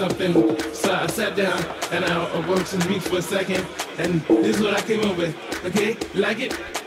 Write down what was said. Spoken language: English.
something, so I sat down and I worked some beats for a second, and this is what I came up with. Okay, like it?